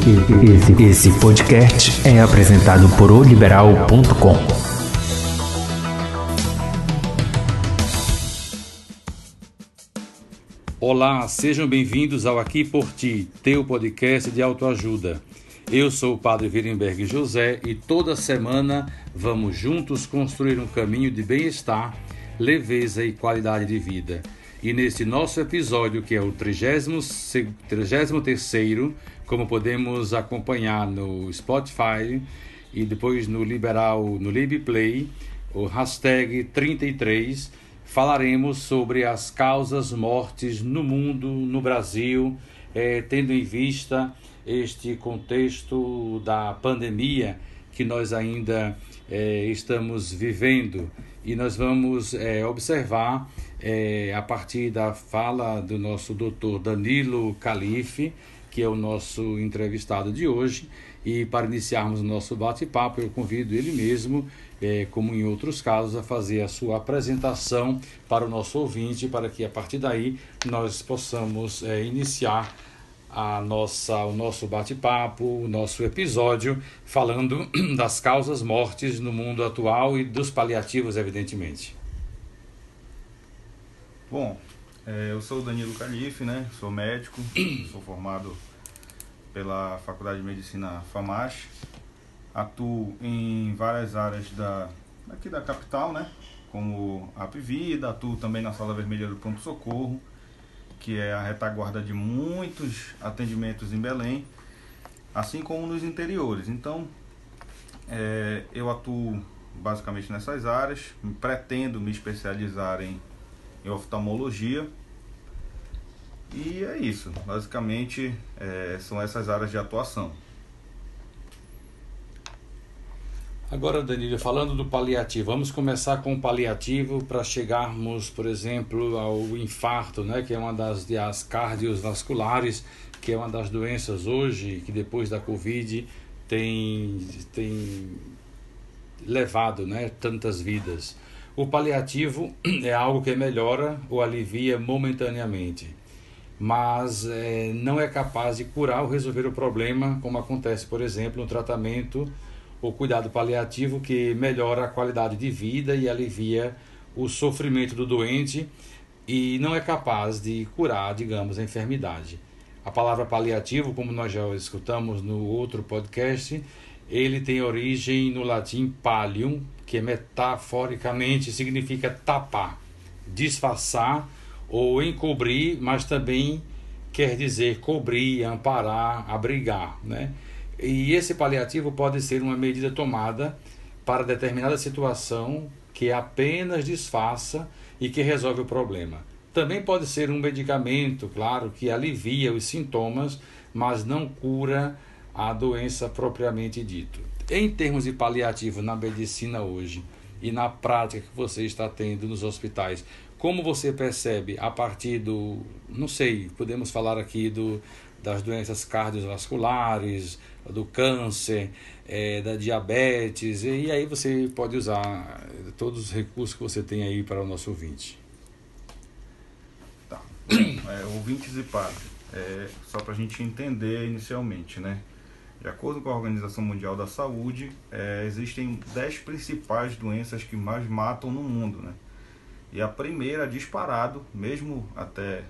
Esse, esse podcast é apresentado por oliberal.com. Olá, sejam bem-vindos ao Aqui por Ti, teu podcast de autoajuda. Eu sou o Padre Virenberg José e toda semana vamos juntos construir um caminho de bem-estar, leveza e qualidade de vida. E neste nosso episódio, que é o 33 como podemos acompanhar no Spotify e depois no Liberal, no LibPlay, o hashtag 33, falaremos sobre as causas mortes no mundo, no Brasil, eh, tendo em vista este contexto da pandemia que nós ainda eh, estamos vivendo. E nós vamos é, observar a partir da fala do nosso doutor Danilo Calife, que é o nosso entrevistado de hoje. E para iniciarmos o nosso bate-papo, eu convido ele mesmo, é, como em outros casos, a fazer a sua apresentação para o nosso ouvinte, para que a partir daí nós possamos é, iniciar a nossa, o nosso bate-papo, o nosso episódio, falando das causas mortes no mundo atual e dos paliativos, evidentemente. Bom, eu sou o Danilo Calife, né? Sou médico, sou formado pela Faculdade de Medicina FAMAS. Atuo em várias áreas da, aqui da capital, né? Como a Vida, atuo também na Sala Vermelha do Pronto Socorro que é a retaguarda de muitos atendimentos em Belém, assim como nos interiores. Então, é, eu atuo basicamente nessas áreas, pretendo me especializar em, em oftalmologia. E é isso, basicamente é, são essas áreas de atuação. Agora, Danilo, falando do paliativo, vamos começar com o paliativo para chegarmos, por exemplo, ao infarto, né, que é uma das, das cardiovasculares, que é uma das doenças hoje que depois da Covid tem, tem levado né, tantas vidas. O paliativo é algo que melhora ou alivia momentaneamente, mas é, não é capaz de curar ou resolver o problema, como acontece, por exemplo, no tratamento o cuidado paliativo que melhora a qualidade de vida e alivia o sofrimento do doente e não é capaz de curar, digamos, a enfermidade. A palavra paliativo, como nós já escutamos no outro podcast, ele tem origem no latim palium, que metaforicamente significa tapar, disfarçar ou encobrir, mas também quer dizer cobrir, amparar, abrigar, né? E esse paliativo pode ser uma medida tomada para determinada situação que apenas disfarça e que resolve o problema. Também pode ser um medicamento, claro, que alivia os sintomas, mas não cura a doença propriamente dito. Em termos de paliativo na medicina hoje e na prática que você está tendo nos hospitais, como você percebe a partir do, não sei, podemos falar aqui do, das doenças cardiovasculares, do câncer, é, da diabetes, e aí você pode usar todos os recursos que você tem aí para o nosso ouvinte. Tá. É, ouvintes e padres, é, só para a gente entender inicialmente, né? De acordo com a Organização Mundial da Saúde, é, existem 10 principais doenças que mais matam no mundo, né? E a primeira disparado, mesmo até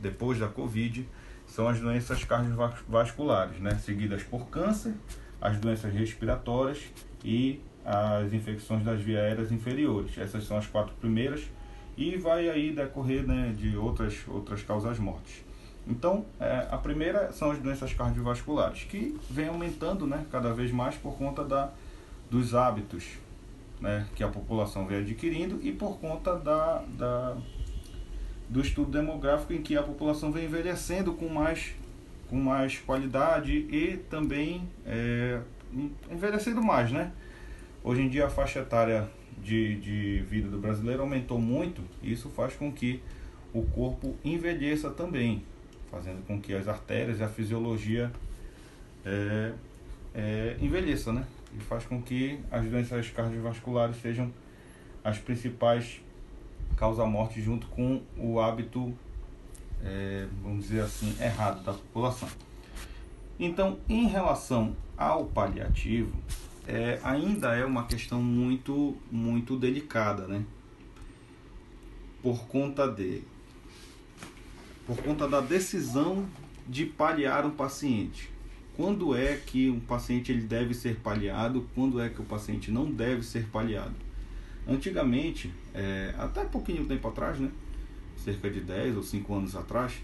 depois da Covid, são as doenças cardiovasculares, né? seguidas por câncer, as doenças respiratórias e as infecções das vias aéreas inferiores. Essas são as quatro primeiras e vai aí decorrer né, de outras, outras causas mortes. Então, é, a primeira são as doenças cardiovasculares, que vem aumentando né, cada vez mais por conta da, dos hábitos né, que a população vem adquirindo e por conta da, da do estudo demográfico em que a população vem envelhecendo com mais, com mais qualidade e também é, envelhecendo mais, né? Hoje em dia a faixa etária de, de vida do brasileiro aumentou muito e isso faz com que o corpo envelheça também, fazendo com que as artérias e a fisiologia é, é, envelheça, né? E faz com que as doenças cardiovasculares sejam as principais causa morte junto com o hábito, é, vamos dizer assim, errado da população. Então, em relação ao paliativo, é, ainda é uma questão muito, muito delicada, né? Por conta de, por conta da decisão de paliar um paciente. Quando é que um paciente ele deve ser paliado? Quando é que o paciente não deve ser paliado? Antigamente, é, até pouquinho tempo atrás, né? cerca de 10 ou 5 anos atrás,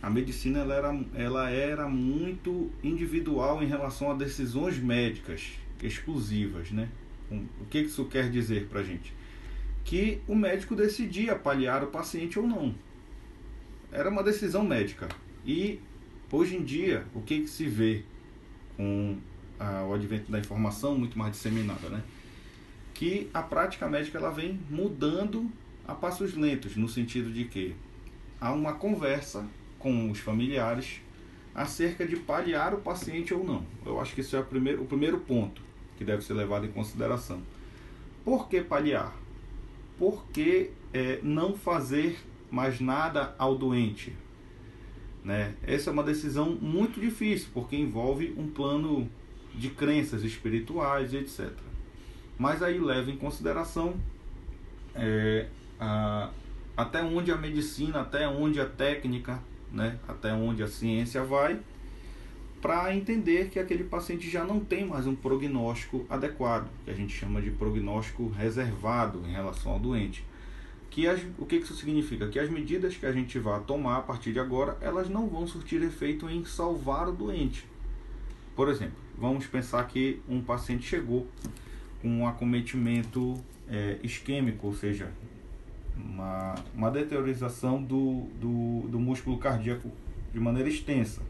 a medicina ela era, ela era muito individual em relação a decisões médicas exclusivas, né? O que isso quer dizer para gente? Que o médico decidia paliar o paciente ou não. Era uma decisão médica. E hoje em dia, o que, que se vê com a, o advento da informação muito mais disseminada, né? Que a prática médica ela vem mudando a passos lentos, no sentido de que há uma conversa com os familiares acerca de paliar o paciente ou não. Eu acho que isso é o primeiro, o primeiro ponto que deve ser levado em consideração. Por que paliar? Por que é, não fazer mais nada ao doente? Né? Essa é uma decisão muito difícil, porque envolve um plano de crenças espirituais, etc. Mas aí leva em consideração é, a, até onde a medicina, até onde a técnica, né, até onde a ciência vai, para entender que aquele paciente já não tem mais um prognóstico adequado, que a gente chama de prognóstico reservado em relação ao doente. Que as, o que isso significa? Que as medidas que a gente vai tomar a partir de agora, elas não vão surtir efeito em salvar o doente. Por exemplo, vamos pensar que um paciente chegou com um acometimento é, isquêmico, ou seja, uma, uma deteriorização do, do, do músculo cardíaco de maneira extensa.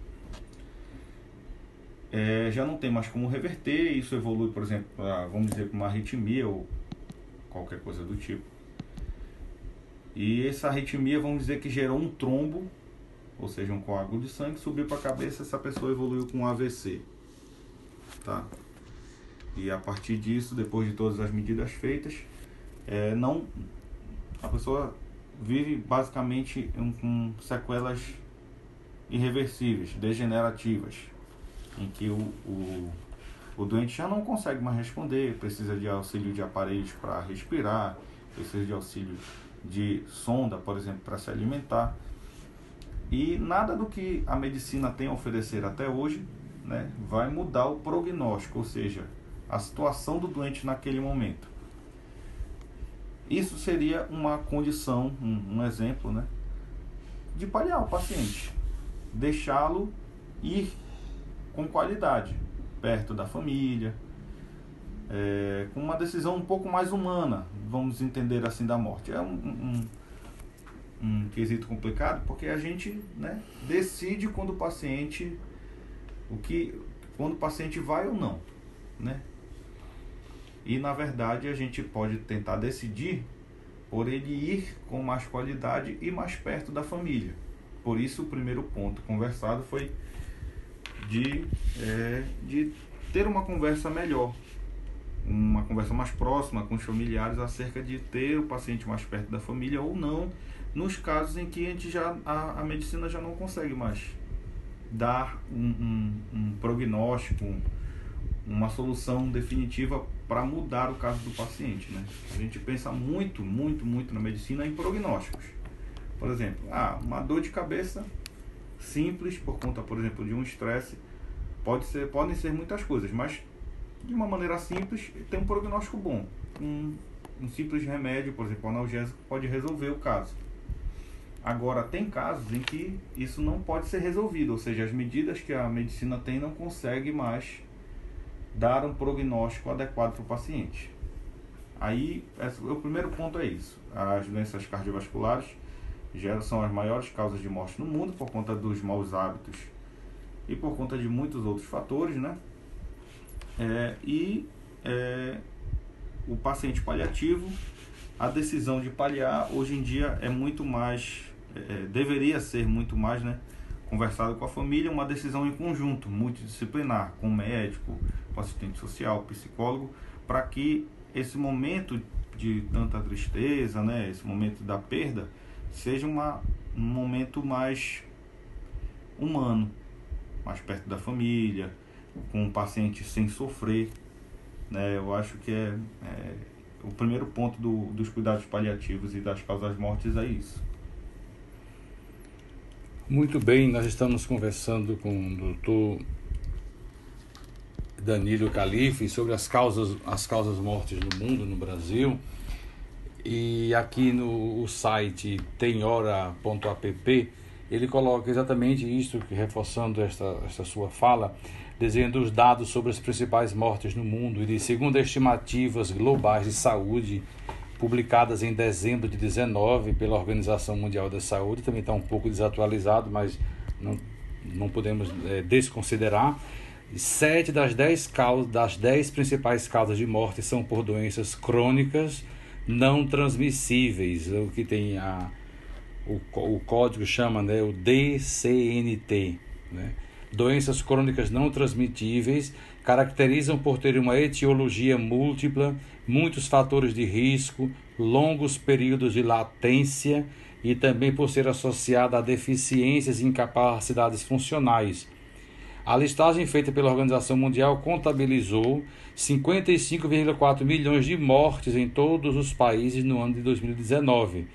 É, já não tem mais como reverter, isso evolui, por exemplo, vamos dizer, para uma arritmia ou qualquer coisa do tipo. E essa arritmia, vamos dizer que gerou um trombo, ou seja, um coágulo de sangue, subiu para a cabeça, essa pessoa evoluiu com um AVC. Tá? E a partir disso, depois de todas as medidas feitas, é, não a pessoa vive basicamente com sequelas irreversíveis, degenerativas, em que o, o, o doente já não consegue mais responder, precisa de auxílio de aparelhos para respirar, precisa de auxílio de sonda, por exemplo, para se alimentar. E nada do que a medicina tem a oferecer até hoje né, vai mudar o prognóstico, ou seja, a situação do doente naquele momento. Isso seria uma condição, um, um exemplo, né, de paliar o paciente, deixá-lo ir com qualidade, perto da família, é, com uma decisão um pouco mais humana, vamos entender assim, da morte. É um, um, um quesito complicado porque a gente né, decide quando o paciente o que quando o paciente vai ou não, né? E na verdade a gente pode tentar decidir por ele ir com mais qualidade e mais perto da família. Por isso o primeiro ponto conversado foi de, é, de ter uma conversa melhor, uma conversa mais próxima com os familiares acerca de ter o paciente mais perto da família ou não, nos casos em que a, gente já, a, a medicina já não consegue mais dar um, um, um prognóstico, uma solução definitiva para mudar o caso do paciente. Né? A gente pensa muito, muito, muito na medicina em prognósticos. Por exemplo, ah, uma dor de cabeça simples por conta, por exemplo, de um estresse, pode ser, podem ser muitas coisas, mas de uma maneira simples tem um prognóstico bom. Um, um simples remédio, por exemplo, analgésico, pode resolver o caso. Agora, tem casos em que isso não pode ser resolvido, ou seja, as medidas que a medicina tem não consegue mais dar um prognóstico adequado para o paciente. Aí, o primeiro ponto é isso. As doenças cardiovasculares já são as maiores causas de morte no mundo por conta dos maus hábitos e por conta de muitos outros fatores, né? É, e é, o paciente paliativo, a decisão de paliar hoje em dia é muito mais, é, deveria ser muito mais, né? Conversado com a família, uma decisão em conjunto, multidisciplinar, com médico, com assistente social, psicólogo, para que esse momento de tanta tristeza, né, esse momento da perda, seja uma, um momento mais humano, mais perto da família, com o paciente sem sofrer. Né? Eu acho que é, é o primeiro ponto do, dos cuidados paliativos e das causas mortes é isso. Muito bem, nós estamos conversando com o doutor Danilo Calife sobre as causas, as causas mortes no mundo, no Brasil. E aqui no site temhora.app ele coloca exatamente isso, reforçando esta, esta sua fala, dizendo os dados sobre as principais mortes no mundo e segundo estimativas globais de saúde publicadas em dezembro de 19 pela Organização Mundial da Saúde, também está um pouco desatualizado, mas não, não podemos é, desconsiderar. Sete das dez, causas, das dez principais causas de morte são por doenças crônicas não transmissíveis, o que tem a, o, o código chama né, o DCNT. Né? Doenças crônicas não transmitíveis caracterizam por ter uma etiologia múltipla, muitos fatores de risco, longos períodos de latência e também por ser associada a deficiências e incapacidades funcionais. A listagem feita pela Organização Mundial contabilizou 55,4 milhões de mortes em todos os países no ano de 2019.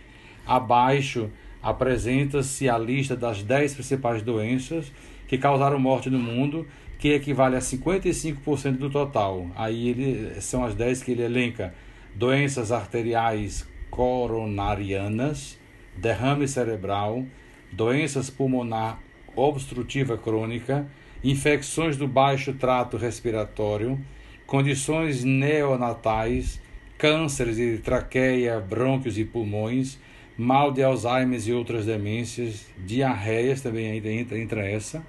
Abaixo apresenta-se a lista das 10 principais doenças que causaram morte no mundo, que equivale a 55% do total. Aí ele, são as 10 que ele elenca: doenças arteriais coronarianas, derrame cerebral, doenças pulmonar obstrutiva crônica, infecções do baixo trato respiratório, condições neonatais, cânceres de traqueia, brônquios e pulmões, mal de Alzheimer e outras demências, diarreias também ainda entra, entra essa,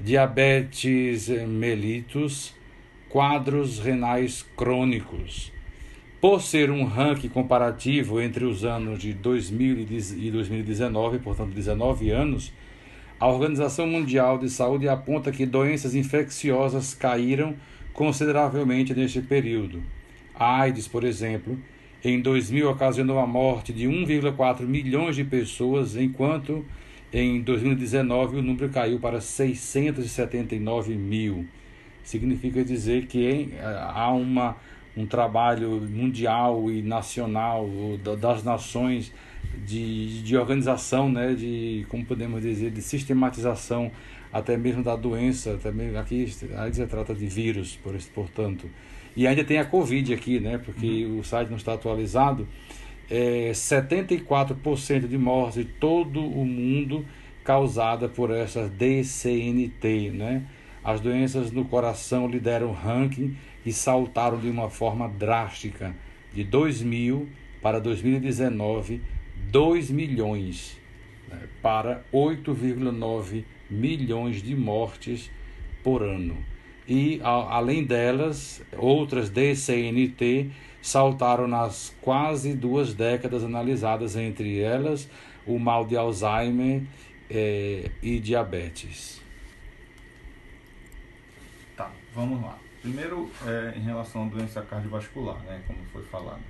diabetes mellitus, quadros renais crônicos. Por ser um ranking comparativo entre os anos de 2000 e 2019, portanto 19 anos, a Organização Mundial de Saúde aponta que doenças infecciosas caíram consideravelmente neste período. A AIDS, por exemplo, em 2000 ocasionou a morte de 1,4 milhões de pessoas, enquanto em 2019 o número caiu para 679 mil. Significa dizer que há uma, um trabalho mundial e nacional das nações de, de organização, né, de como podemos dizer, de sistematização até mesmo da doença, também aqui a se trata de vírus, por, portanto. E ainda tem a Covid aqui, né? Porque uhum. o site não está atualizado. É, 74% de mortes de todo o mundo causada por essas DCNT, né? As doenças no coração lideram o ranking e saltaram de uma forma drástica. De 2000 para 2019, 2 milhões né? para 8,9 milhões de mortes por ano e, a, além delas, outras DCNT saltaram nas quase duas décadas analisadas, entre elas o mal de Alzheimer é, e diabetes. Tá, vamos lá. Primeiro, é, em relação à doença cardiovascular, né, como foi falado.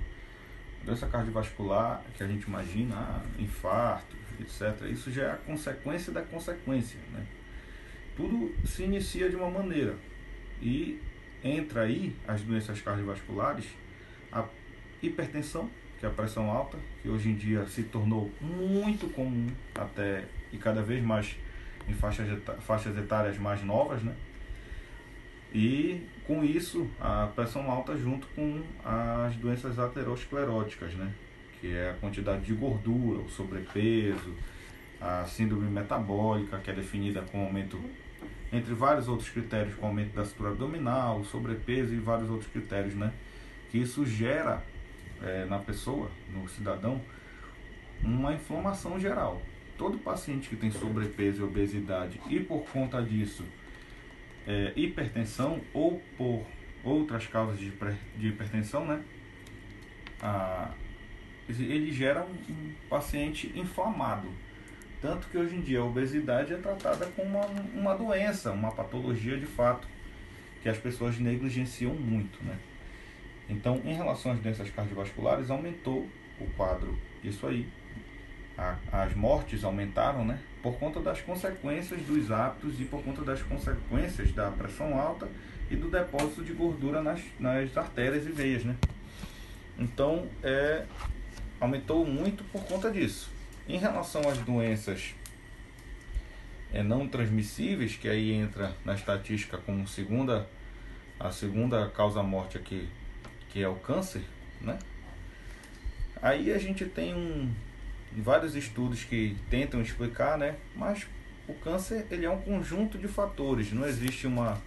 doença cardiovascular, que a gente imagina, ah, infarto, etc., isso já é a consequência da consequência. Né? Tudo se inicia de uma maneira. E entra aí as doenças cardiovasculares, a hipertensão, que é a pressão alta, que hoje em dia se tornou muito comum até e cada vez mais em faixas, faixas etárias mais novas, né? E com isso, a pressão alta junto com as doenças ateroscleróticas, né? Que é a quantidade de gordura, o sobrepeso, a síndrome metabólica, que é definida com aumento entre vários outros critérios, como aumento da estrutura abdominal, sobrepeso e vários outros critérios, né? Que isso gera é, na pessoa, no cidadão, uma inflamação geral. Todo paciente que tem sobrepeso e obesidade e por conta disso é, hipertensão ou por outras causas de, de hipertensão, né? Ah, ele gera um, um paciente inflamado tanto que hoje em dia a obesidade é tratada como uma, uma doença, uma patologia de fato, que as pessoas negligenciam muito. Né? Então, em relação às doenças cardiovasculares, aumentou o quadro, isso aí, a, as mortes aumentaram, né? Por conta das consequências dos hábitos e por conta das consequências da pressão alta e do depósito de gordura nas, nas artérias e veias, né? Então, é, aumentou muito por conta disso. Em relação às doenças é, não transmissíveis, que aí entra na estatística como segunda, a segunda causa-morte aqui, que é o câncer, né? Aí a gente tem um, vários estudos que tentam explicar, né? Mas o câncer ele é um conjunto de fatores, não existe uma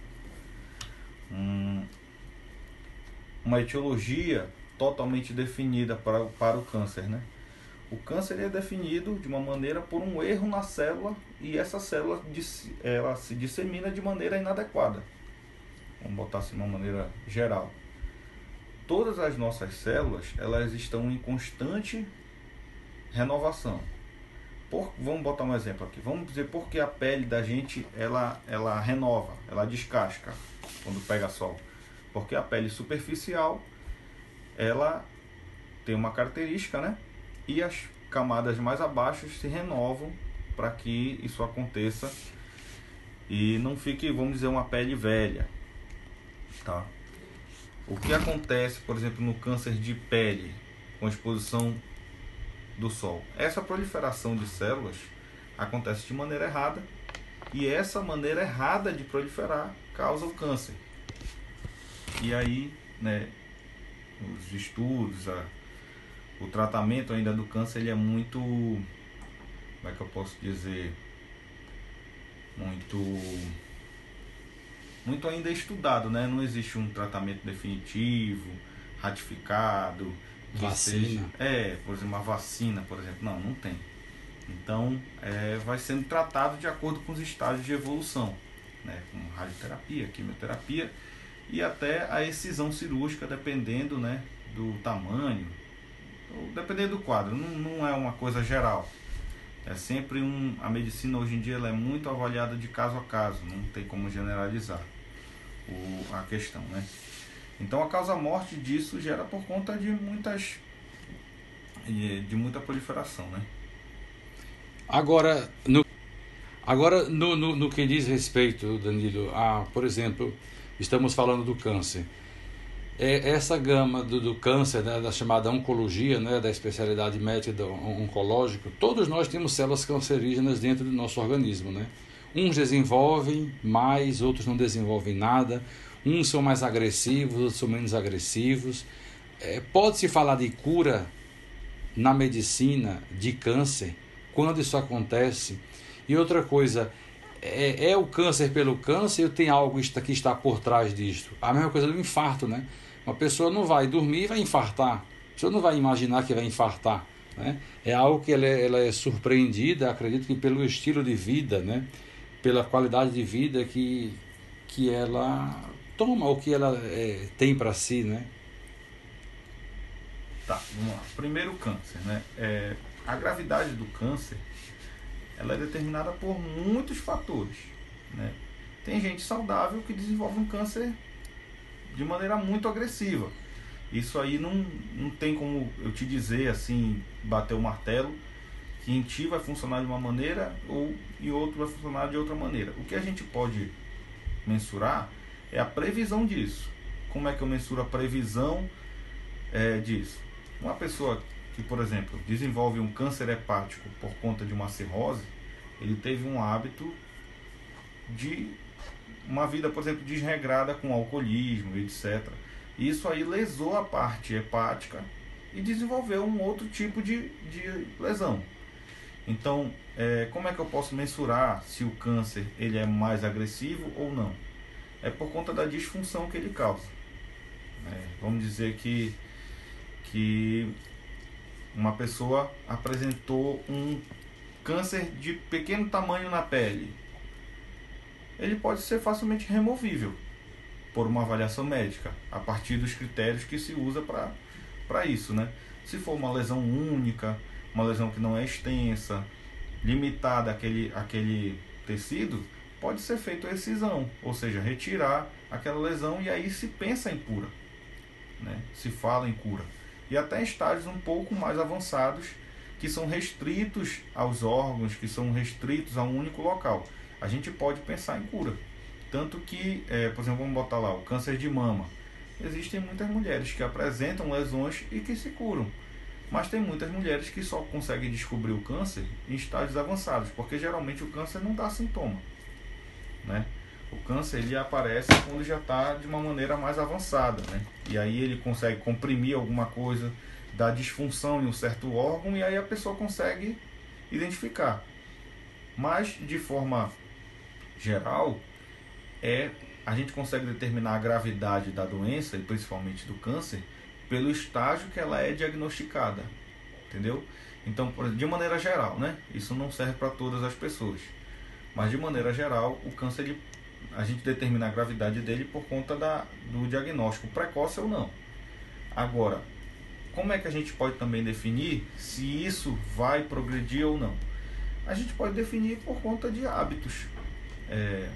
um, uma etiologia totalmente definida para, para o câncer, né? O câncer é definido de uma maneira por um erro na célula e essa célula ela se dissemina de maneira inadequada. Vamos botar assim de uma maneira geral. Todas as nossas células elas estão em constante renovação. Por, vamos botar um exemplo aqui. Vamos dizer porque a pele da gente ela, ela renova, ela descasca quando pega sol. Porque a pele superficial ela tem uma característica, né? E as camadas mais abaixo se renovam para que isso aconteça e não fique, vamos dizer, uma pele velha, tá? O que acontece, por exemplo, no câncer de pele com exposição do sol? Essa proliferação de células acontece de maneira errada e essa maneira errada de proliferar causa o câncer. E aí, né, os estudos, a, o tratamento ainda do câncer ele é muito, como é que eu posso dizer, muito muito ainda estudado, né? Não existe um tratamento definitivo, ratificado, vacina. Seja, é, por exemplo, uma vacina, por exemplo, não, não tem. Então, é, vai sendo tratado de acordo com os estágios de evolução, né? Com radioterapia, quimioterapia e até a excisão cirúrgica, dependendo, né, do tamanho, dependendo do quadro, não, não é uma coisa geral. É sempre um. A medicina hoje em dia ela é muito avaliada de caso a caso, não tem como generalizar o, a questão, né? Então a causa-morte disso gera por conta de muitas. de muita proliferação, né? Agora, no, agora no, no, no que diz respeito, Danilo, a, por exemplo, estamos falando do câncer é essa gama do, do câncer, né, da chamada oncologia, né, da especialidade médica oncológica, todos nós temos células cancerígenas dentro do nosso organismo. Né? Uns desenvolvem mais, outros não desenvolvem nada, uns são mais agressivos, outros são menos agressivos. É, Pode-se falar de cura na medicina de câncer quando isso acontece? E outra coisa, é, é, o câncer pelo câncer ou tem algo que está por trás disso? A mesma coisa do infarto, né? Uma pessoa não vai dormir e vai infartar. A pessoa não vai imaginar que vai infartar. Né? É algo que ela é, ela é surpreendida, acredito que pelo estilo de vida, né? Pela qualidade de vida que, que ela toma, ou que ela é, tem para si. Né? Tá, vamos lá. Primeiro, câncer. Né? É, a gravidade do câncer ela é determinada por muitos fatores. Né? Tem gente saudável que desenvolve um câncer de maneira muito agressiva. Isso aí não, não tem como eu te dizer assim, bater o martelo, que em ti vai funcionar de uma maneira ou em outro vai funcionar de outra maneira. O que a gente pode mensurar é a previsão disso. Como é que eu mensuro a previsão é, disso? Uma pessoa que, por exemplo, desenvolve um câncer hepático por conta de uma cirrose, ele teve um hábito de uma vida, por exemplo, desregrada com alcoolismo, etc. Isso aí lesou a parte hepática e desenvolveu um outro tipo de, de lesão. Então, é, como é que eu posso mensurar se o câncer ele é mais agressivo ou não? É por conta da disfunção que ele causa. É, vamos dizer que, que uma pessoa apresentou um câncer de pequeno tamanho na pele, ele pode ser facilmente removível por uma avaliação médica, a partir dos critérios que se usa para isso. Né? Se for uma lesão única, uma lesão que não é extensa, limitada àquele, àquele tecido, pode ser feita a excisão, ou seja, retirar aquela lesão e aí se pensa em cura, né? se fala em cura. E até estágios um pouco mais avançados, que são restritos aos órgãos, que são restritos a um único local. A gente pode pensar em cura. Tanto que, é, por exemplo, vamos botar lá o câncer de mama. Existem muitas mulheres que apresentam lesões e que se curam. Mas tem muitas mulheres que só conseguem descobrir o câncer em estágios avançados, porque geralmente o câncer não dá sintoma. Né? O câncer ele aparece quando já está de uma maneira mais avançada. Né? E aí ele consegue comprimir alguma coisa, dar disfunção em um certo órgão, e aí a pessoa consegue identificar. Mas de forma geral, é a gente consegue determinar a gravidade da doença, e principalmente do câncer, pelo estágio que ela é diagnosticada, entendeu? Então, de maneira geral, né? Isso não serve para todas as pessoas, mas de maneira geral, o câncer a gente determina a gravidade dele por conta da, do diagnóstico precoce ou não. Agora, como é que a gente pode também definir se isso vai progredir ou não? A gente pode definir por conta de hábitos, é,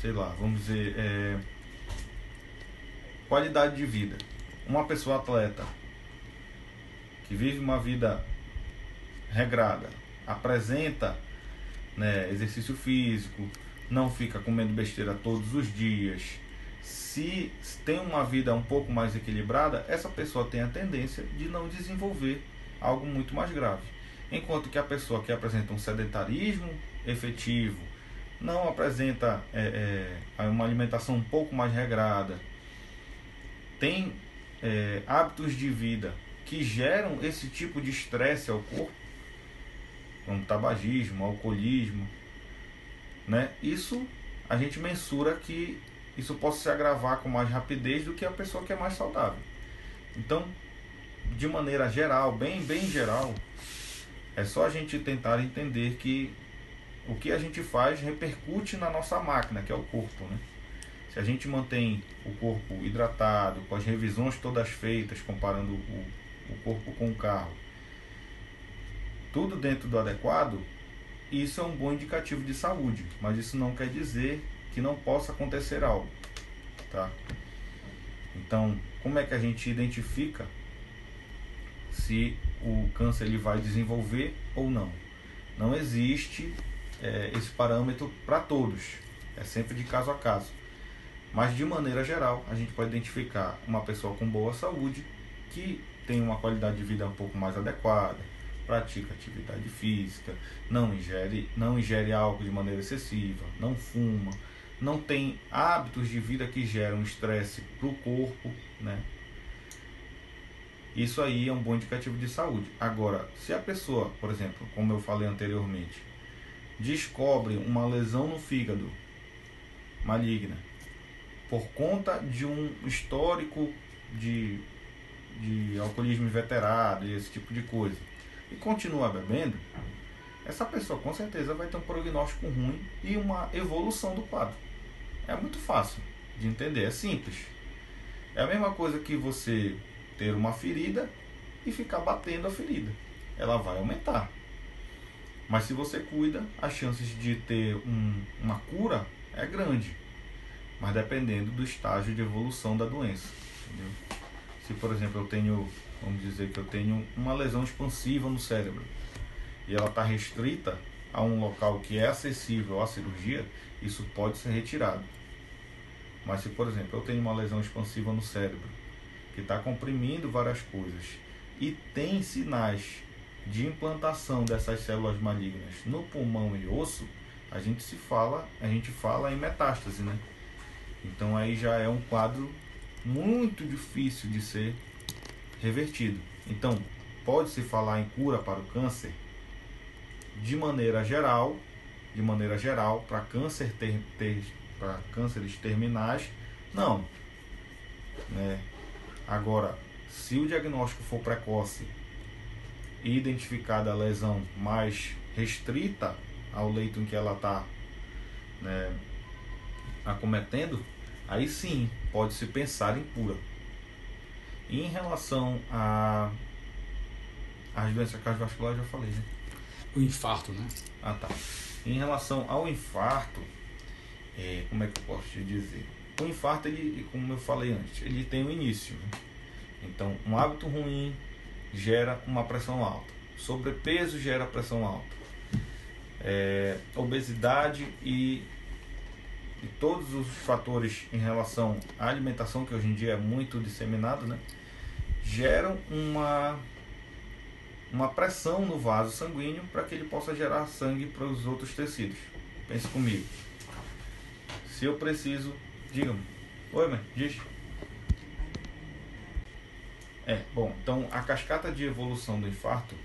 sei lá, vamos dizer, é, qualidade de vida uma pessoa atleta que vive uma vida regrada, apresenta né, exercício físico, não fica comendo besteira todos os dias, se tem uma vida um pouco mais equilibrada, essa pessoa tem a tendência de não desenvolver algo muito mais grave. Enquanto que a pessoa que apresenta um sedentarismo efetivo, não apresenta é, é, uma alimentação um pouco mais regrada, tem é, hábitos de vida que geram esse tipo de estresse ao corpo, como tabagismo, alcoolismo, né? Isso a gente mensura que isso possa se agravar com mais rapidez do que a pessoa que é mais saudável. Então, de maneira geral, bem bem geral, é só a gente tentar entender que o que a gente faz repercute na nossa máquina, que é o corpo, né? Se a gente mantém o corpo hidratado, com as revisões todas feitas, comparando o, o corpo com o carro, tudo dentro do adequado, isso é um bom indicativo de saúde, mas isso não quer dizer que não possa acontecer algo, tá? Então, como é que a gente identifica se o câncer ele vai desenvolver ou não? Não existe é, esse parâmetro para todos, é sempre de caso a caso. Mas de maneira geral, a gente pode identificar uma pessoa com boa saúde que tem uma qualidade de vida um pouco mais adequada, pratica atividade física, não ingere, não ingere álcool de maneira excessiva, não fuma, não tem hábitos de vida que geram estresse para o corpo, né? Isso aí é um bom indicativo de saúde. Agora, se a pessoa, por exemplo, como eu falei anteriormente, descobre uma lesão no fígado maligna por conta de um histórico de, de alcoolismo inveterado e esse tipo de coisa, e continua bebendo, essa pessoa com certeza vai ter um prognóstico ruim e uma evolução do quadro. É muito fácil de entender, é simples. É a mesma coisa que você ter uma ferida e ficar batendo a ferida. Ela vai aumentar. Mas se você cuida, as chances de ter um, uma cura é grande mas dependendo do estágio de evolução da doença. Entendeu? Se, por exemplo, eu tenho, vamos dizer que eu tenho uma lesão expansiva no cérebro e ela está restrita a um local que é acessível à cirurgia, isso pode ser retirado. Mas se, por exemplo, eu tenho uma lesão expansiva no cérebro que está comprimindo várias coisas e tem sinais de implantação dessas células malignas no pulmão e osso, a gente se fala, a gente fala em metástase, né? Então aí já é um quadro muito difícil de ser revertido. Então, pode-se falar em cura para o câncer de maneira geral, de maneira geral, para câncer ter, ter para cânceres terminais, não. Né? Agora, se o diagnóstico for precoce e identificada a lesão mais restrita ao leito em que ela está né, acometendo, aí sim pode-se pensar em cura. E em relação a as doenças cardiovasculares, já falei, né? O infarto, né? Ah, tá. Em relação ao infarto, é, como é que eu posso te dizer? O infarto, ele, como eu falei antes, ele tem um início. Né? Então, um hábito ruim gera uma pressão alta. sobrepeso gera pressão alta. É, obesidade e, e todos os fatores em relação à alimentação, que hoje em dia é muito disseminado, né, geram uma, uma pressão no vaso sanguíneo para que ele possa gerar sangue para os outros tecidos. Pense comigo. Se eu preciso, diga-me. Oi, mãe, diz. É, bom, então a cascata de evolução do infarto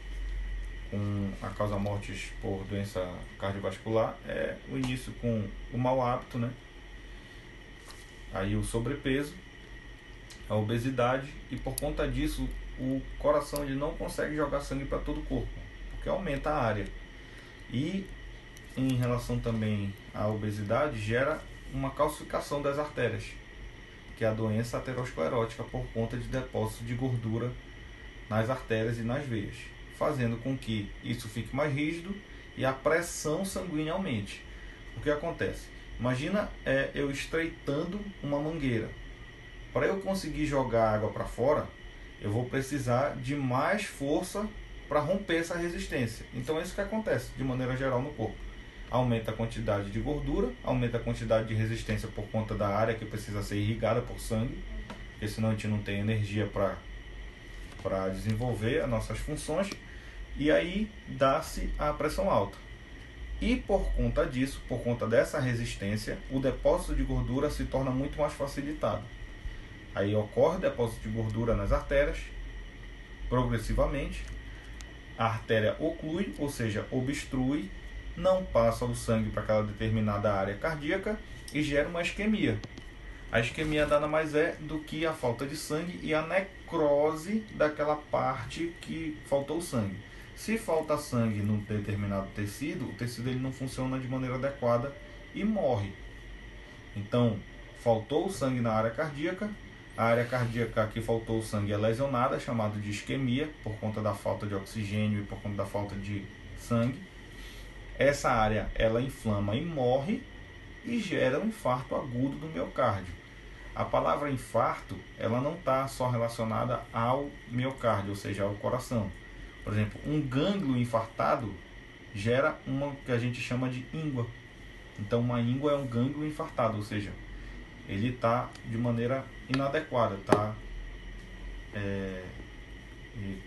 com a causa mortes por doença cardiovascular é o início com o mau hábito, né? Aí o sobrepeso, a obesidade e por conta disso o coração ele não consegue jogar sangue para todo o corpo, porque aumenta a área. E em relação também à obesidade gera uma calcificação das artérias que é a doença aterosclerótica por conta de depósito de gordura nas artérias e nas veias, fazendo com que isso fique mais rígido e a pressão sanguínea aumente. O que acontece? Imagina é, eu estreitando uma mangueira. Para eu conseguir jogar água para fora, eu vou precisar de mais força para romper essa resistência. Então é isso que acontece de maneira geral no corpo aumenta a quantidade de gordura, aumenta a quantidade de resistência por conta da área que precisa ser irrigada por sangue, porque senão a gente não tem energia para desenvolver as nossas funções, e aí dá-se a pressão alta. E por conta disso, por conta dessa resistência, o depósito de gordura se torna muito mais facilitado. Aí ocorre depósito de gordura nas artérias, progressivamente. A artéria oclui, ou seja, obstrui não passa o sangue para aquela determinada área cardíaca e gera uma isquemia. A isquemia nada mais é do que a falta de sangue e a necrose daquela parte que faltou sangue. Se falta sangue num determinado tecido, o tecido ele não funciona de maneira adequada e morre. Então, faltou sangue na área cardíaca, a área cardíaca que faltou sangue é lesionada, chamada de isquemia, por conta da falta de oxigênio e por conta da falta de sangue essa área ela inflama e morre e gera um infarto agudo do miocárdio. A palavra infarto ela não está só relacionada ao miocárdio, ou seja, ao coração. Por exemplo, um gânglio infartado gera uma que a gente chama de íngua. Então, uma íngua é um gânglio infartado, ou seja, ele está de maneira inadequada, está é,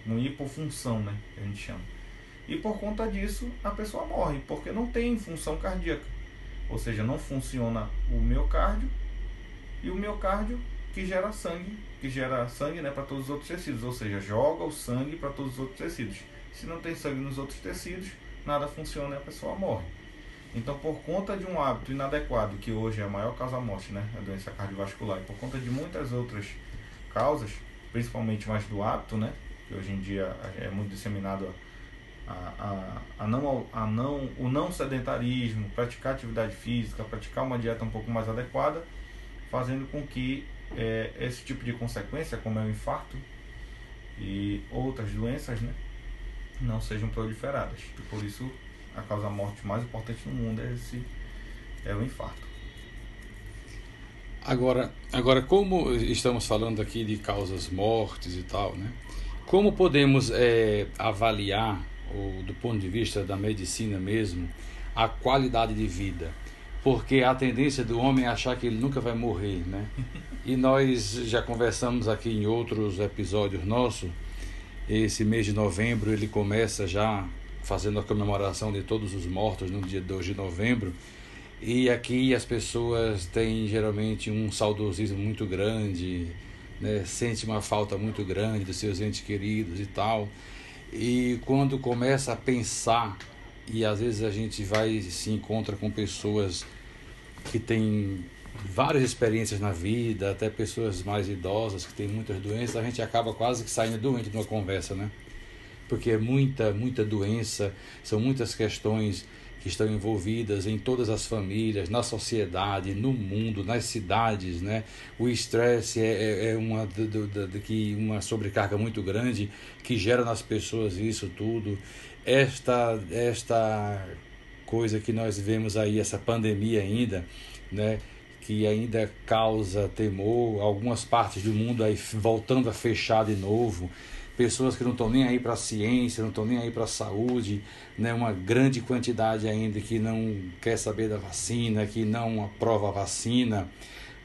com hipofunção, né, que a gente chama. E por conta disso, a pessoa morre, porque não tem função cardíaca. Ou seja, não funciona o miocárdio e o miocárdio que gera sangue, que gera sangue né, para todos os outros tecidos, ou seja, joga o sangue para todos os outros tecidos. Se não tem sangue nos outros tecidos, nada funciona e a pessoa morre. Então, por conta de um hábito inadequado, que hoje é a maior causa morte, né, a doença cardiovascular, e por conta de muitas outras causas, principalmente mais do hábito, né, que hoje em dia é muito disseminado a, a, a, não, a não, o não sedentarismo, praticar atividade física, praticar uma dieta um pouco mais adequada, fazendo com que é, esse tipo de consequência, como é o infarto e outras doenças, né, não sejam proliferadas. E por isso a causa morte mais importante no mundo é esse é o infarto. Agora, agora como estamos falando aqui de causas mortes e tal, né? Como podemos é, avaliar ou do ponto de vista da medicina mesmo, a qualidade de vida. Porque a tendência do homem é achar que ele nunca vai morrer, né? E nós já conversamos aqui em outros episódios nossos. Esse mês de novembro ele começa já fazendo a comemoração de todos os mortos no dia 2 de novembro. E aqui as pessoas têm geralmente um saudosismo muito grande, né? sente uma falta muito grande dos seus entes queridos e tal. E quando começa a pensar, e às vezes a gente vai se encontra com pessoas que têm várias experiências na vida, até pessoas mais idosas que têm muitas doenças, a gente acaba quase que saindo doente de uma conversa, né? Porque é muita, muita doença, são muitas questões que estão envolvidas em todas as famílias, na sociedade, no mundo, nas cidades, né? O estresse é, é, é uma, que uma sobrecarga muito grande que gera nas pessoas isso tudo. Esta, esta coisa que nós vemos aí, essa pandemia ainda, né? que ainda causa temor, algumas partes do mundo aí voltando a fechar de novo, pessoas que não estão nem aí para a ciência, não estão nem aí para a saúde, né? uma grande quantidade ainda que não quer saber da vacina, que não aprova a vacina,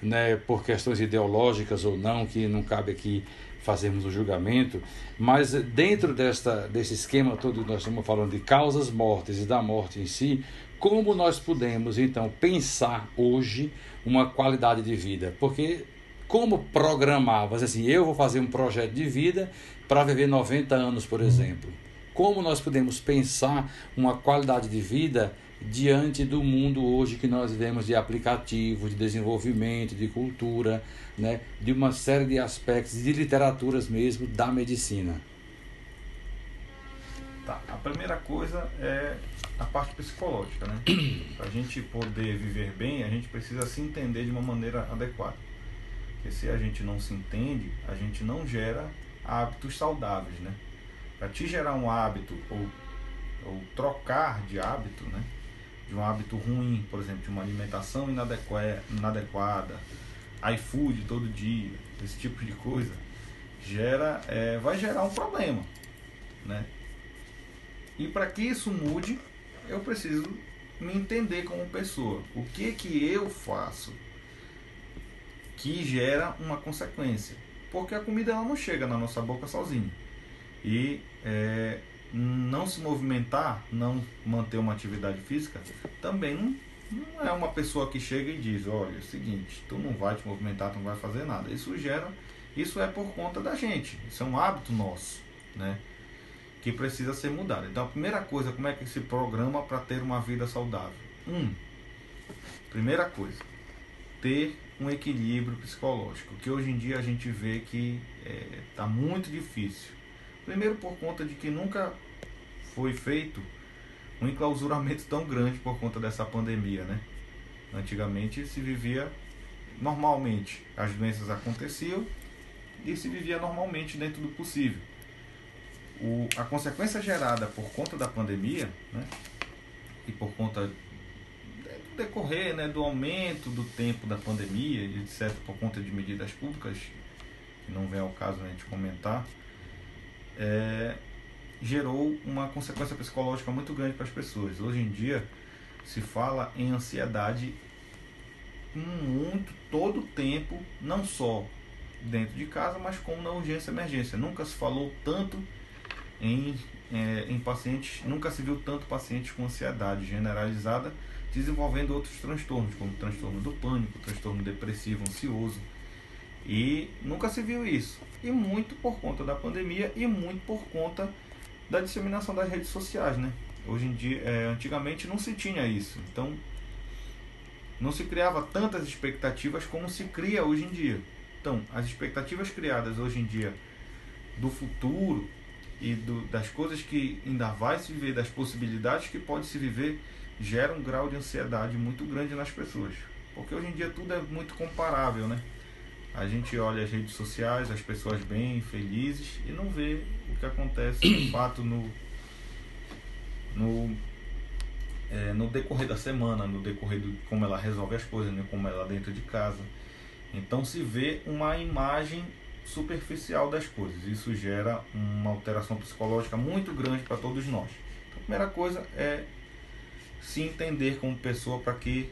né? por questões ideológicas ou não, que não cabe aqui fazermos o julgamento, mas dentro desta, desse esquema todo nós estamos falando de causas mortes e da morte em si, como nós podemos então pensar hoje uma qualidade de vida? Porque como programar, assim, eu vou fazer um projeto de vida para viver 90 anos, por exemplo. Como nós podemos pensar uma qualidade de vida diante do mundo hoje que nós vivemos de aplicativos, de desenvolvimento, de cultura, né, de uma série de aspectos, de literaturas mesmo da medicina? Tá. A primeira coisa é a parte psicológica, né? Para a gente poder viver bem, a gente precisa se entender de uma maneira adequada. Porque se a gente não se entende, a gente não gera hábitos saudáveis, né? Para te gerar um hábito ou, ou trocar de hábito, né? De um hábito ruim, por exemplo, de uma alimentação inadequada, iFood todo dia, esse tipo de coisa, gera, é, vai gerar um problema, né? E para que isso mude, eu preciso me entender como pessoa. O que que eu faço que gera uma consequência. Porque a comida ela não chega na nossa boca sozinha. E é, não se movimentar, não manter uma atividade física, também não, não é uma pessoa que chega e diz, olha, é o seguinte, tu não vai te movimentar, tu não vai fazer nada. Isso gera, isso é por conta da gente, isso é um hábito nosso, né? Que precisa ser mudado. Então a primeira coisa, como é que se programa para ter uma vida saudável? Um, primeira coisa, ter um equilíbrio psicológico, que hoje em dia a gente vê que está é, tá muito difícil. Primeiro por conta de que nunca foi feito um enclausuramento tão grande por conta dessa pandemia, né? Antigamente se vivia normalmente, as doenças aconteciam e se vivia normalmente dentro do possível. O, a consequência gerada por conta da pandemia, né? E por conta decorrer né, do aumento do tempo da pandemia, etc., por conta de medidas públicas, que não vem ao caso né, de comentar, é, gerou uma consequência psicológica muito grande para as pessoas. Hoje em dia se fala em ansiedade muito, todo o tempo, não só dentro de casa, mas como na urgência emergência. Nunca se falou tanto em, é, em pacientes, nunca se viu tanto pacientes com ansiedade generalizada desenvolvendo outros transtornos, como transtorno do pânico, transtorno depressivo, ansioso. E nunca se viu isso. E muito por conta da pandemia e muito por conta da disseminação das redes sociais, né? Hoje em dia, é, antigamente não se tinha isso. Então, não se criava tantas expectativas como se cria hoje em dia. Então, as expectativas criadas hoje em dia do futuro e do, das coisas que ainda vai se viver, das possibilidades que pode se viver, gera um grau de ansiedade muito grande nas pessoas. Porque hoje em dia tudo é muito comparável, né? A gente olha as redes sociais, as pessoas bem, felizes, e não vê o que acontece de fato no, no, é, no decorrer da semana, no decorrer de como ela resolve as coisas, né? como ela dentro de casa. Então se vê uma imagem superficial das coisas. Isso gera uma alteração psicológica muito grande para todos nós. Então, a primeira coisa é se entender como pessoa para que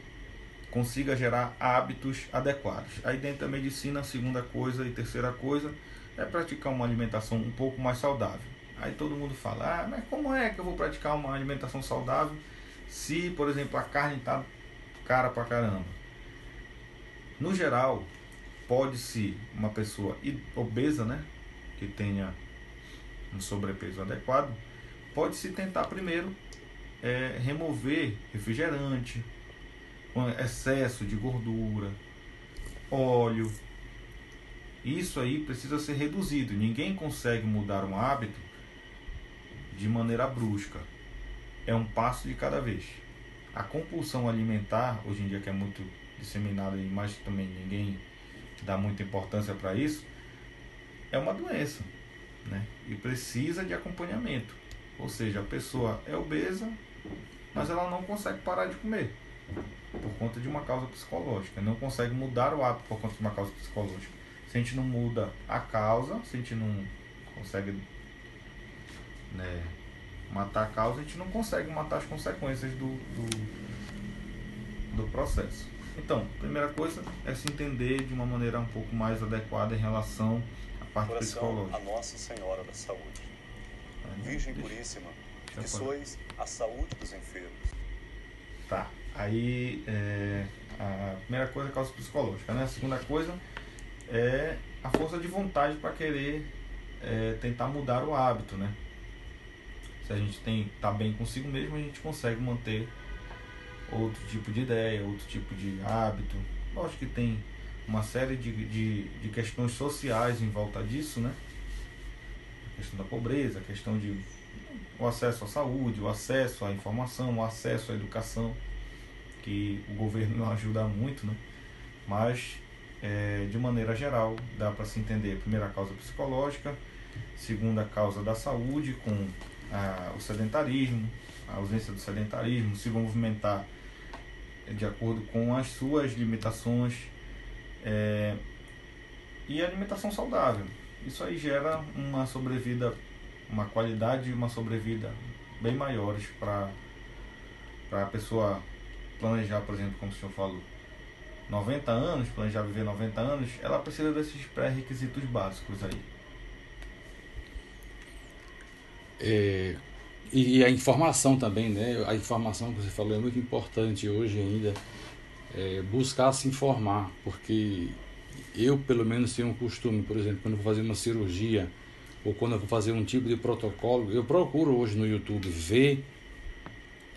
consiga gerar hábitos adequados. Aí dentro da medicina, a segunda coisa e terceira coisa é praticar uma alimentação um pouco mais saudável. Aí todo mundo fala, ah, mas como é que eu vou praticar uma alimentação saudável se, por exemplo, a carne está cara pra caramba? No geral, pode-se uma pessoa obesa, né, que tenha um sobrepeso adequado, pode-se tentar primeiro é, remover refrigerante, excesso de gordura, óleo. Isso aí precisa ser reduzido. Ninguém consegue mudar um hábito de maneira brusca. É um passo de cada vez. A compulsão alimentar, hoje em dia que é muito disseminada, mas também ninguém dá muita importância para isso, é uma doença, né? E precisa de acompanhamento. Ou seja, a pessoa é obesa, mas ela não consegue parar de comer por conta de uma causa psicológica. Não consegue mudar o hábito por conta de uma causa psicológica. Se a gente não muda a causa, se a gente não consegue né, matar a causa, a gente não consegue matar as consequências do, do, do processo. Então, primeira coisa é se entender de uma maneira um pouco mais adequada em relação à parte Coração psicológica. a Nossa Senhora da Saúde. É, Virgem deixa- Puríssima, que sois a saúde dos enfermos. Tá. Aí é, a primeira coisa é a causa psicológica, né? A segunda coisa é a força de vontade para querer é, tentar mudar o hábito, né? Se a gente tem tá bem consigo mesmo, a gente consegue manter outro tipo de ideia, outro tipo de hábito. Lógico que tem uma série de, de, de questões sociais em volta disso, né? A questão da pobreza, a questão de o acesso à saúde, o acesso à informação, o acesso à educação, que o governo não ajuda muito, né? Mas, é, de maneira geral, dá para se entender a primeira causa psicológica, segunda causa da saúde, com ah, o sedentarismo, a ausência do sedentarismo, se movimentar de acordo com as suas limitações é, e a alimentação saudável. Isso aí gera uma sobrevida, uma qualidade e uma sobrevida bem maiores para a pessoa planejar, por exemplo, como o senhor falou, 90 anos, planejar viver 90 anos, ela precisa desses pré-requisitos básicos aí. É, e, a informação também, né? A informação que você falou é muito importante hoje ainda. É, buscar se informar, porque eu, pelo menos, tenho um costume, por exemplo, quando vou fazer uma cirurgia ou quando eu vou fazer um tipo de protocolo, eu procuro hoje no YouTube ver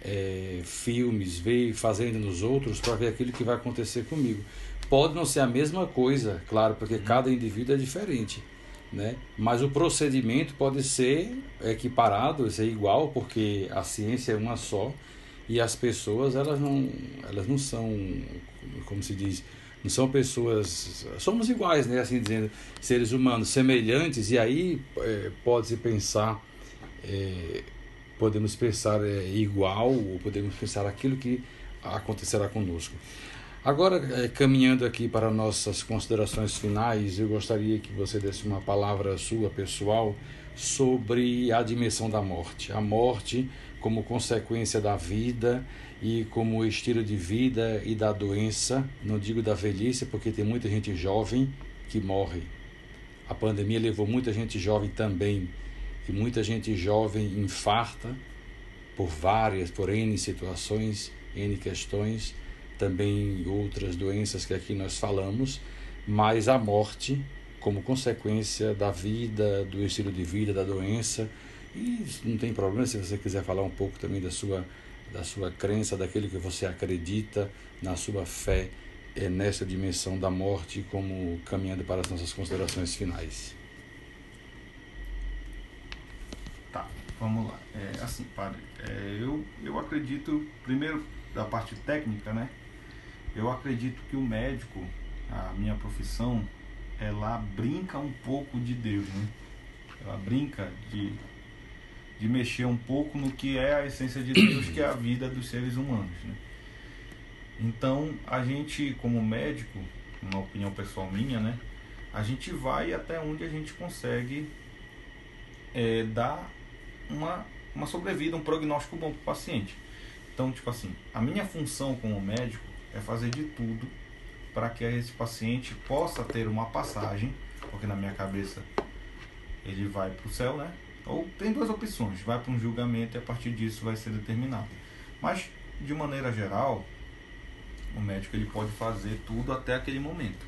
é, filmes, ver fazendo nos outros para ver aquilo que vai acontecer comigo. Pode não ser a mesma coisa, claro, porque cada indivíduo é diferente, né? Mas o procedimento pode ser equiparado, ser igual, porque a ciência é uma só e as pessoas elas não, elas não são, como se diz, não são pessoas, somos iguais, né? Assim dizendo, seres humanos semelhantes e aí é, pode-se pensar é, podemos pensar é, igual ou podemos pensar aquilo que acontecerá conosco. Agora, é, caminhando aqui para nossas considerações finais, eu gostaria que você desse uma palavra sua pessoal sobre a dimensão da morte. A morte como consequência da vida e como estilo de vida e da doença, não digo da velhice, porque tem muita gente jovem que morre. A pandemia levou muita gente jovem também e muita gente jovem infarta por várias, por N situações, N questões, também outras doenças que aqui nós falamos, mas a morte como consequência da vida, do estilo de vida, da doença. E não tem problema se você quiser falar um pouco também da sua, da sua crença, daquilo que você acredita, na sua fé é, nessa dimensão da morte, como caminhando para as nossas considerações finais. Tá, vamos lá. É, assim, padre, é, eu, eu acredito, primeiro da parte técnica, né? Eu acredito que o médico, a minha profissão, ela brinca um pouco de Deus, né? Ela brinca de, de mexer um pouco no que é a essência de Deus, que é a vida dos seres humanos, né? Então, a gente, como médico, uma opinião pessoal minha, né? A gente vai até onde a gente consegue é, dar uma, uma sobrevida, um prognóstico bom para o paciente. Então, tipo assim, a minha função como médico é fazer de tudo para que esse paciente possa ter uma passagem, porque na minha cabeça ele vai para o céu, né? Ou tem duas opções, vai para um julgamento e a partir disso vai ser determinado. Mas, de maneira geral, o médico ele pode fazer tudo até aquele momento.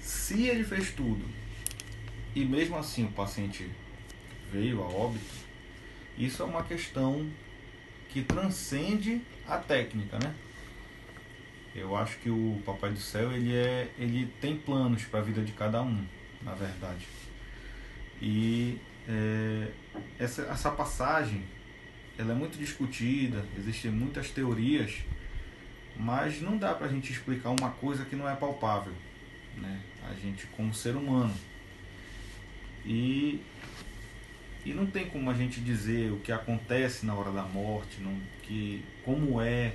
Se ele fez tudo e mesmo assim o paciente veio a óbito, isso é uma questão que transcende a técnica, né? Eu acho que o Papai do Céu ele é, ele tem planos para a vida de cada um, na verdade. E é, essa, essa passagem, ela é muito discutida, existem muitas teorias, mas não dá para a gente explicar uma coisa que não é palpável, né? A gente como ser humano. E e não tem como a gente dizer o que acontece na hora da morte, não, que como é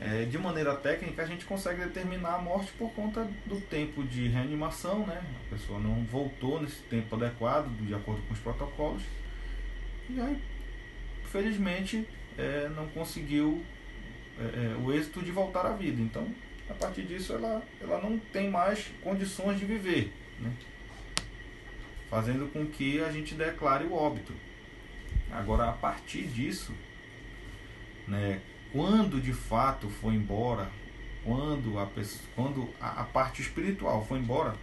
É, de maneira técnica, a gente consegue determinar a morte por conta do tempo de reanimação, né? A pessoa não voltou nesse tempo adequado, de acordo com os protocolos. E aí, felizmente, é, não conseguiu é, é o êxito de voltar à vida. Então, a partir disso, ela, ela não tem mais condições de viver, né? Fazendo com que a gente declare o óbito. Agora, a partir disso, né, quando de fato foi embora, quando a, pessoa, quando a, a parte espiritual foi embora,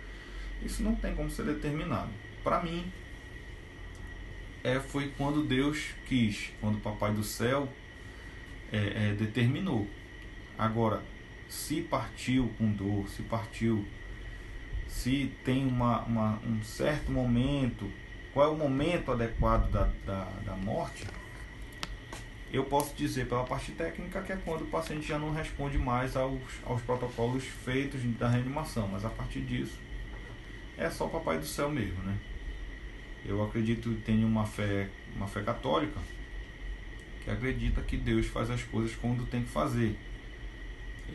isso não tem como ser determinado. Para mim, é, foi quando Deus quis, quando o Papai do Céu é, é, determinou. Agora, se partiu com dor, se partiu, se tem uma, uma, um certo momento, qual é o momento adequado da, da, da morte, eu posso dizer pela parte técnica que é quando o paciente já não responde mais aos, aos protocolos feitos da reanimação, mas a partir disso é só o Papai do Céu mesmo, né? Eu acredito tenho uma fé, uma fé católica que acredita que Deus faz as coisas quando tem que fazer.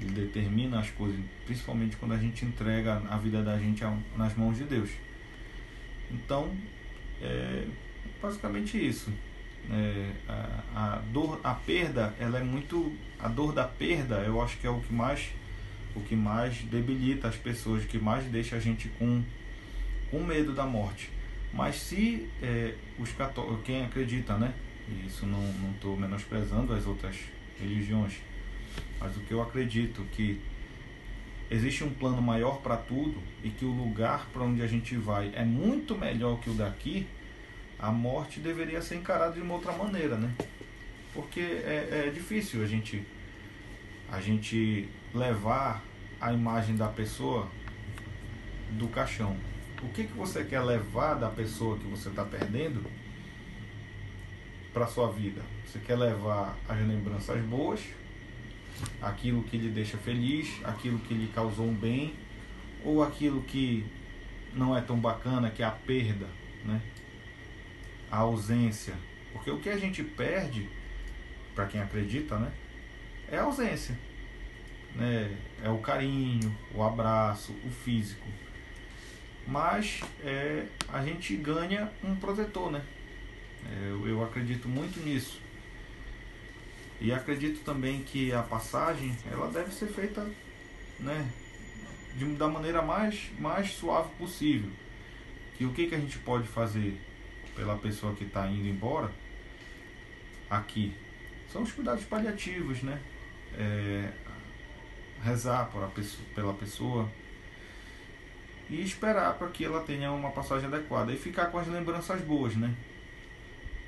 Ele determina as coisas, principalmente quando a gente entrega a vida da gente nas mãos de Deus. Então, é basicamente isso. É, a, a, dor, a perda, ela é muito, a dor da perda, eu acho que é o que mais, o que mais debilita as pessoas, o que mais deixa a gente com, com medo da morte. Mas se é, os católicos, quem acredita, né? Isso não estou menosprezando as outras religiões, mas o que eu acredito que existe um plano maior para tudo e que o lugar para onde a gente vai é muito melhor que o daqui, a morte deveria ser encarada de uma outra maneira, né? Porque é, é difícil a gente a gente levar a imagem da pessoa do caixão o que, que você quer levar da pessoa que você está perdendo para sua vida? Você quer levar as lembranças boas, aquilo que lhe deixa feliz, aquilo que lhe causou um bem, ou aquilo que não é tão bacana, que é a perda, né? a ausência. Porque o que a gente perde, para quem acredita, né? é a ausência. Né? É o carinho, o abraço, o físico mas é, a gente ganha um protetor, né? É, eu, eu acredito muito nisso. E acredito também que a passagem ela deve ser feita né, de, da maneira mais, mais suave possível. Que o que, que a gente pode fazer pela pessoa que está indo embora aqui são os cuidados paliativos, né? É, rezar por pessoa, pela pessoa, e esperar para que ela tenha uma passagem adequada e ficar com as lembranças boas, né?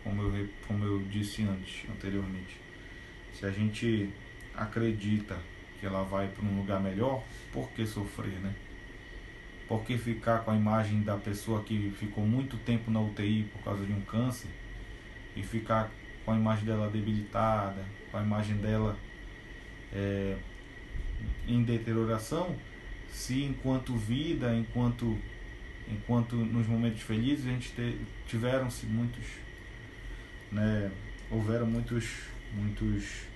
Como eu, como eu disse antes, anteriormente. Se a gente acredita que ela vai para um lugar melhor, por que sofrer, né? Por que ficar com a imagem da pessoa que ficou muito tempo na UTI por causa de um câncer e ficar com a imagem dela debilitada, com a imagem dela é, em deterioração, se enquanto vida, enquanto enquanto nos momentos felizes a gente te, tiveram-se muitos, né, houveram muitos muitos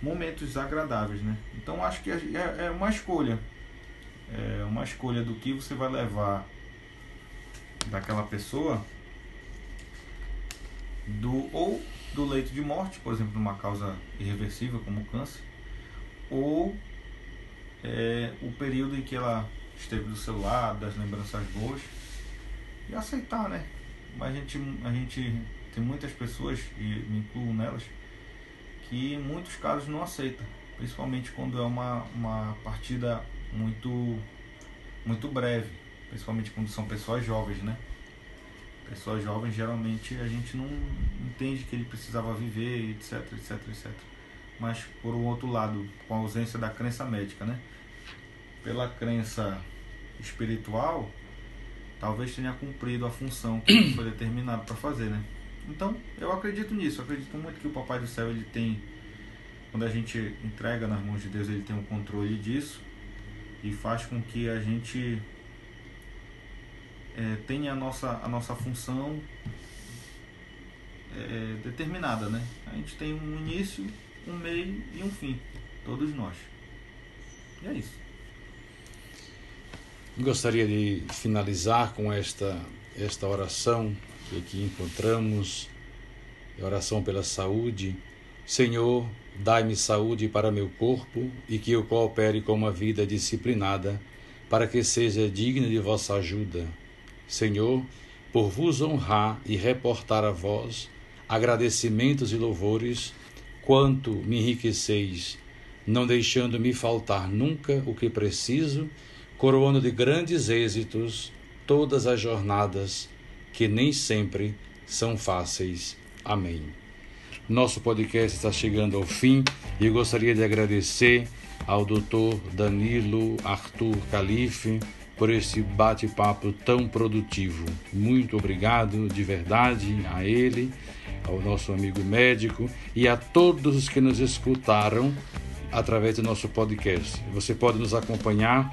momentos agradáveis, né? Então acho que é, é, é uma escolha, é uma escolha do que você vai levar daquela pessoa do ou do leito de morte, por exemplo, numa causa irreversível como o câncer, ou é, o período em que ela esteve do lado, das lembranças boas, e aceitar, né? Mas a gente, a gente tem muitas pessoas, e me incluo nelas, que em muitos casos não aceitam, principalmente quando é uma, uma partida muito, muito breve, principalmente quando são pessoas jovens, né? Pessoas jovens geralmente a gente não entende que ele precisava viver, etc, etc, etc mas por um outro lado, com a ausência da crença médica, né? Pela crença espiritual, talvez tenha cumprido a função que foi determinado para fazer, né? Então, eu acredito nisso, eu acredito muito que o Papai do Céu ele tem quando a gente entrega nas mãos de Deus, ele tem o um controle disso e faz com que a gente é, tenha a nossa, a nossa função é, determinada, né? A gente tem um início um meio e um fim. todos nós. E é isso. Gostaria de finalizar com esta, esta oração que aqui encontramos, oração pela saúde. Senhor, dai-me saúde para meu corpo e que eu coopere com uma vida disciplinada, para que seja digna de vossa ajuda. Senhor, por vos honrar e reportar a vós agradecimentos e louvores, quanto me enriqueceis, não deixando me faltar nunca o que preciso, coroando de grandes êxitos todas as jornadas que nem sempre são fáceis. Amém. Nosso podcast está chegando ao fim e eu gostaria de agradecer ao Dr. Danilo Arthur Calife por esse bate-papo tão produtivo. Muito obrigado de verdade a ele ao nosso amigo médico e a todos os que nos escutaram através do nosso podcast. Você pode nos acompanhar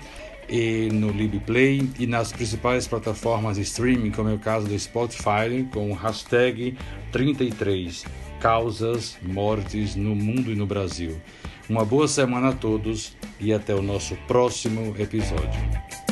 e no LibPlay e nas principais plataformas de streaming, como é o caso do Spotify, com o hashtag 33 Causas Mortes no Mundo e no Brasil. Uma boa semana a todos e até o nosso próximo episódio.